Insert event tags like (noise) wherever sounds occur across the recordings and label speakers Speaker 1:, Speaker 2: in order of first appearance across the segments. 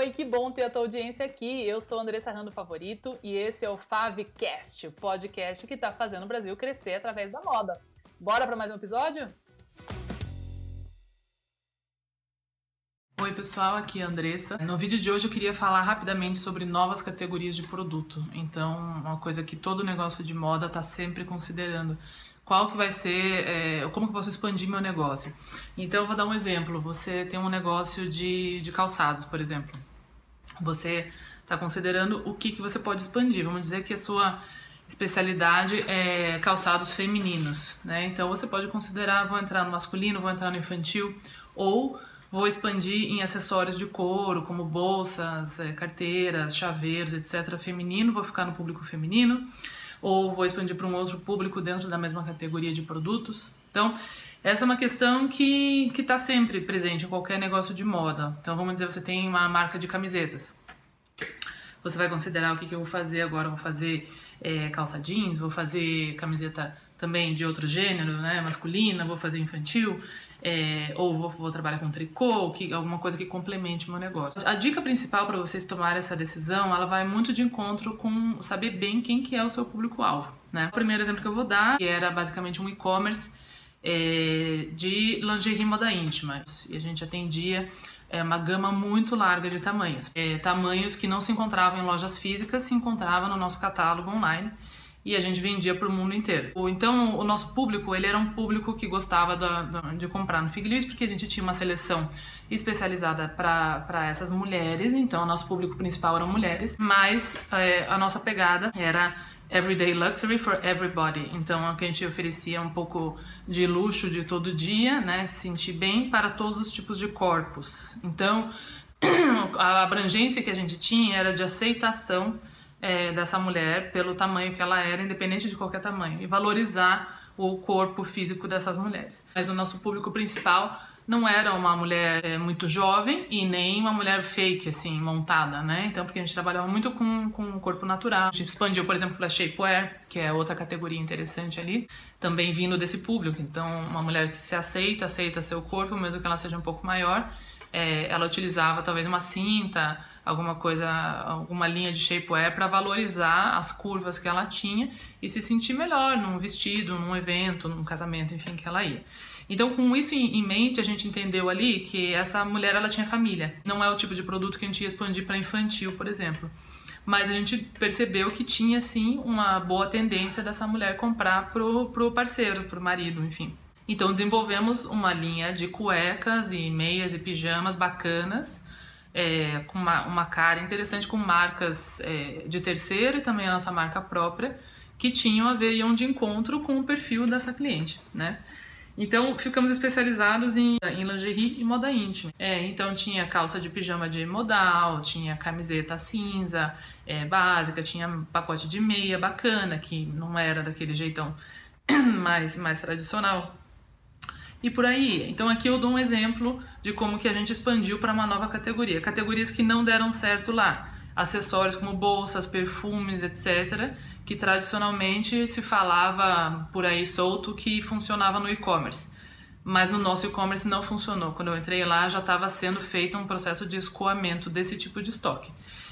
Speaker 1: oi, que bom ter a tua audiência aqui. Eu sou Andressa Rando Favorito e esse é o Favcast, o podcast que está fazendo o Brasil crescer através da moda. Bora para mais um episódio?
Speaker 2: Oi pessoal, aqui é a Andressa. No vídeo de hoje eu queria falar rapidamente sobre novas categorias de produto. Então, uma coisa que todo negócio de moda está sempre considerando qual que vai ser, é, como que eu posso expandir meu negócio. Então, eu vou dar um exemplo. Você tem um negócio de, de calçados, por exemplo. Você está considerando o que, que você pode expandir. Vamos dizer que a sua especialidade é calçados femininos, né? Então, você pode considerar, vou entrar no masculino, vou entrar no infantil, ou vou expandir em acessórios de couro, como bolsas, é, carteiras, chaveiros, etc., feminino, vou ficar no público feminino ou vou expandir para um outro público dentro da mesma categoria de produtos. Então, essa é uma questão que está sempre presente em qualquer negócio de moda. Então, vamos dizer, você tem uma marca de camisetas. Você vai considerar o que, que eu vou fazer agora? vou fazer é, calça jeans, vou fazer camiseta também de outro gênero, né, masculina, vou fazer infantil é, ou vou, vou, trabalhar com tricô, que, alguma coisa que complemente o meu negócio. A dica principal para vocês tomarem essa decisão, ela vai muito de encontro com saber bem quem que é o seu público-alvo. Né? O primeiro exemplo que eu vou dar era basicamente um e-commerce é, de lingerie moda íntima. E a gente atendia é, uma gama muito larga de tamanhos. É, tamanhos que não se encontravam em lojas físicas, se encontravam no nosso catálogo online e a gente vendia para o mundo inteiro. Então, o nosso público, ele era um público que gostava de comprar no Figlins, porque a gente tinha uma seleção especializada para essas mulheres, então nosso público principal eram mulheres, mas é, a nossa pegada era Everyday Luxury for Everybody. Então, a que a gente oferecia um pouco de luxo de todo dia, né, se sentir bem para todos os tipos de corpos. Então, (clears throat) a abrangência que a gente tinha era de aceitação é, dessa mulher pelo tamanho que ela era, independente de qualquer tamanho, e valorizar o corpo físico dessas mulheres. Mas o nosso público principal não era uma mulher é, muito jovem e nem uma mulher fake, assim, montada, né? Então, porque a gente trabalhava muito com, com o corpo natural. A gente expandiu, por exemplo, para shapewear, que é outra categoria interessante ali, também vindo desse público. Então, uma mulher que se aceita, aceita seu corpo, mesmo que ela seja um pouco maior, é, ela utilizava talvez uma cinta, alguma coisa, alguma linha de shapewear para valorizar as curvas que ela tinha e se sentir melhor num vestido, num evento, num casamento, enfim, que ela ia. Então, com isso em mente, a gente entendeu ali que essa mulher ela tinha família. Não é o tipo de produto que a gente ia expandir para infantil, por exemplo. Mas a gente percebeu que tinha sim uma boa tendência dessa mulher comprar pro, pro parceiro, pro marido, enfim. Então desenvolvemos uma linha de cuecas e meias e pijamas bacanas é, com uma, uma, cara interessante com marcas é, de terceiro e também a nossa marca própria que tinham a ver iam de encontro com o perfil dessa cliente, né? Então ficamos especializados em, em lingerie e moda íntima. É, então tinha calça de pijama de modal, tinha camiseta cinza é, básica, tinha pacote de meia bacana que não era daquele jeitão (clears throat) mais mais tradicional e por aí. Então aqui eu dou um exemplo de como que a gente expandiu para uma nova categoria, categorias que não deram certo lá, acessórios como bolsas, perfumes, etc, que tradicionalmente se falava por aí solto que funcionava no e-commerce. Mas no nosso e-commerce não funcionou. Quando eu entrei lá já estava sendo feito um processo de escoamento desse tipo de estoque.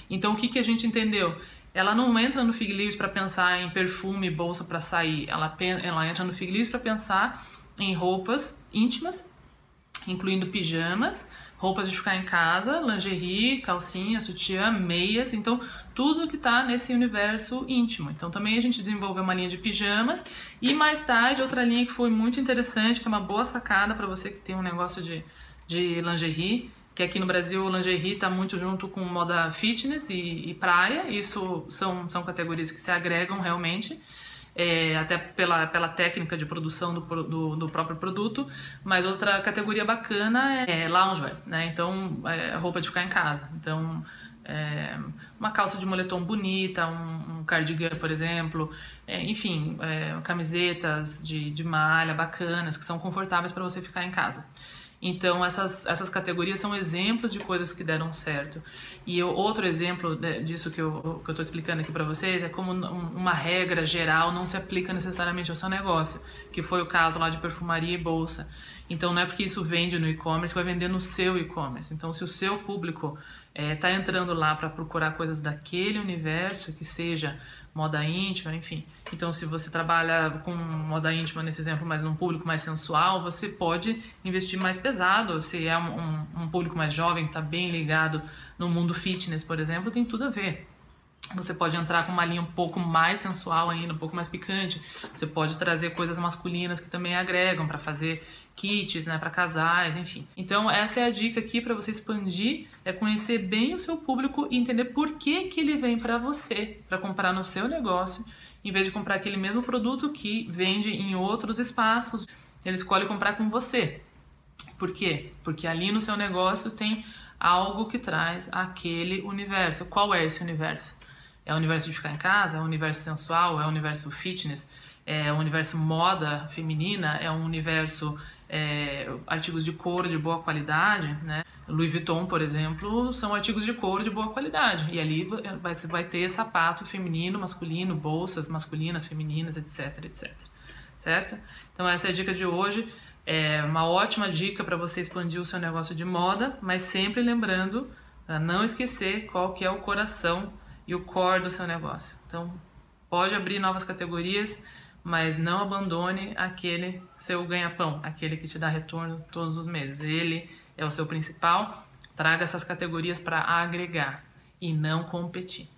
Speaker 2: Então o que, que a gente entendeu? Ela não entra no Fig Leaves para pensar em perfume, bolsa para sair. Ela, ela entra no Fig Leaves para pensar em roupas íntimas, incluindo pijamas, roupas de ficar em casa, lingerie, calcinha, sutiã, meias, então tudo que está nesse universo íntimo. Então também a gente desenvolveu uma linha de pijamas e mais tarde outra linha que foi muito interessante, que é uma boa sacada para você que tem um negócio de, de lingerie, que aqui no Brasil o lingerie está muito junto com moda fitness e, e praia, isso são, são categorias que se agregam realmente é, até pela, pela técnica de produção do, do, do, próprio produto, mas outra categoria bacana é loungewear, né? Então, é, roupa de ficar em casa. Então, é, uma calça de moletom bonita, um, um cardigan, por exemplo, é, enfim, é, camisetas de, de malha bacanas que são confortáveis para você ficar em casa. Então, essas, essas categorias são exemplos de coisas que deram certo. E eu, outro exemplo disso que eu estou explicando aqui para vocês é como uma regra geral não se aplica necessariamente ao seu negócio, que foi o caso lá de perfumaria e bolsa. Então, não é porque isso vende no e-commerce que vai vender no seu e-commerce. Então, se o seu público é, entrando lá para procurar coisas daquele universo, que seja moda íntima, enfim. Então, se você trabalha com moda íntima, nesse exemplo, mas num público mais sensual, você pode investir mais pesado. Se é um, um, um público mais jovem, que está bem ligado no mundo fitness, por exemplo, tem tudo a ver. Você pode entrar com uma linha um pouco mais sensual ainda, um pouco mais picante. Você pode trazer coisas masculinas que também agregam para fazer kits, né, para casais, enfim. Então essa é a dica aqui para você expandir, é conhecer bem o seu público e entender por que que ele vem para você, para comprar no seu negócio, em vez de comprar aquele mesmo produto que vende em outros espaços. Ele escolhe comprar com você. Por quê? Porque ali no seu negócio tem algo que traz aquele universo. Qual é esse universo? É o universo de ficar em casa? É o universo sensual? É o universo fitness? É o universo moda feminina? É um universo é, artigos de couro de boa qualidade, né? Louis Vuitton, por exemplo, são artigos de couro de boa qualidade. E ali você vai ter sapato feminino, masculino, bolsas masculinas, femininas, etc, etc. Certo? Então essa é a dica de hoje. É uma ótima dica para você expandir o seu negócio de moda, mas sempre lembrando não esquecer qual que é o coração e o core do seu negócio. Então, pode abrir novas categorias, mas não abandone aquele seu ganha-pão, aquele que te dá retorno todos os meses. Ele é o seu principal. Traga essas categorias para agregar e não competir.